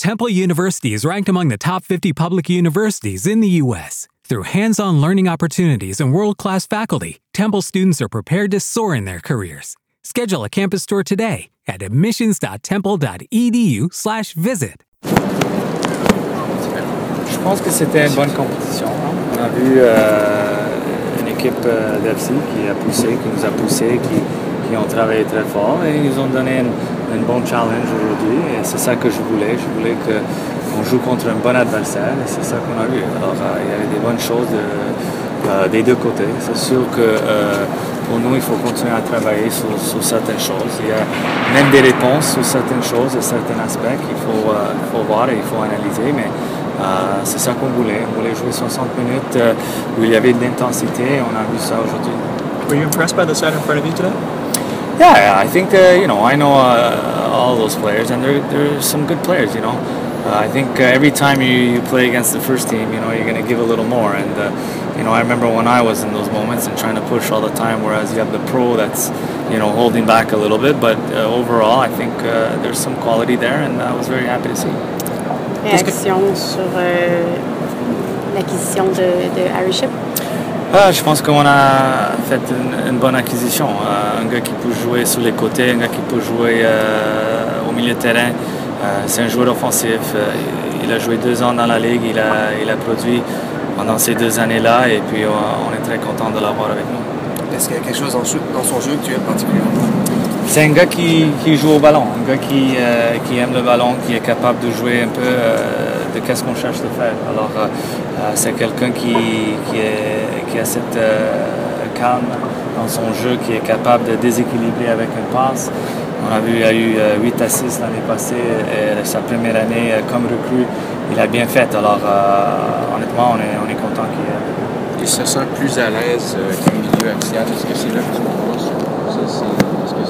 Temple University is ranked among the top 50 public universities in the U.S. Through hands-on learning opportunities and world-class faculty, Temple students are prepared to soar in their careers. Schedule a campus tour today at admissions.temple.edu/visit. Je pense que c'était une bonne compétition. On a vu euh, une équipe euh, d'FC qui a poussé, qui nous a poussé, qui, qui ont travaillé très fort et ils nous ont donné un bon challenge aujourd'hui. Et c'est ça que je voulais. Je voulais qu'on joue contre un bon adversaire et c'est ça qu'on a vu. Alors euh, il y avait des bonnes choses de- euh, des deux côtés. C'est sûr que euh, pour nous, il faut continuer à travailler sur, certaines choses. Il y a même des réponses sur certaines choses et certains aspects qu'il faut, euh, voir et il faut analyser. Mais euh, c'est ça qu'on voulait. On voulait jouer 60 minutes euh, où il y avait de l'intensité et on a vu ça aujourd'hui. Were you impressed by the in front of you today? Yeah, I think uh, you know I know uh, all those players, and they're they're some good players. You know, uh, I think uh, every time you, you play against the first team, you know you're going to give a little more. And uh, you know I remember when I was in those moments and trying to push all the time, whereas you have the pro that's you know holding back a little bit. But uh, overall, I think uh, there's some quality there, and I was very happy to see. Réaction sur euh, l'acquisition de, de Harry Shipp. Ah, je pense qu'on a fait une, bonne acquisition. Euh, un gars qui peut jouer sur les côtés, un gars qui peut jouer euh, au milieu de terrain. Euh, c'est un joueur offensif. Il a joué deux ans dans la ligue. Il a, il a produit pendant ces deux années-là. Et puis, on, on est très content de l'avoir avec nous. Est-ce qu'il y a quelque chose dans son jeu que tu aimes particulièrement? C'est un gars qui, joue au ballon, un gars qui, euh, qui aime le ballon, qui est capable de jouer un peu euh, de qu'est-ce qu'on cherche de faire. Alors, euh, c'est quelqu'un qui, a cette calme dans son jeu, qui est capable de déséquilibrer avec une passe. On a vu, il a eu euh, 8 assists l'année passée, et sa première année comme recrue, il a bien fait. Alors, honnêtement, on est, on est content qu'il. Il se sent plus à l'aise qu'un milieu axial. Est-ce que c'est là que tu que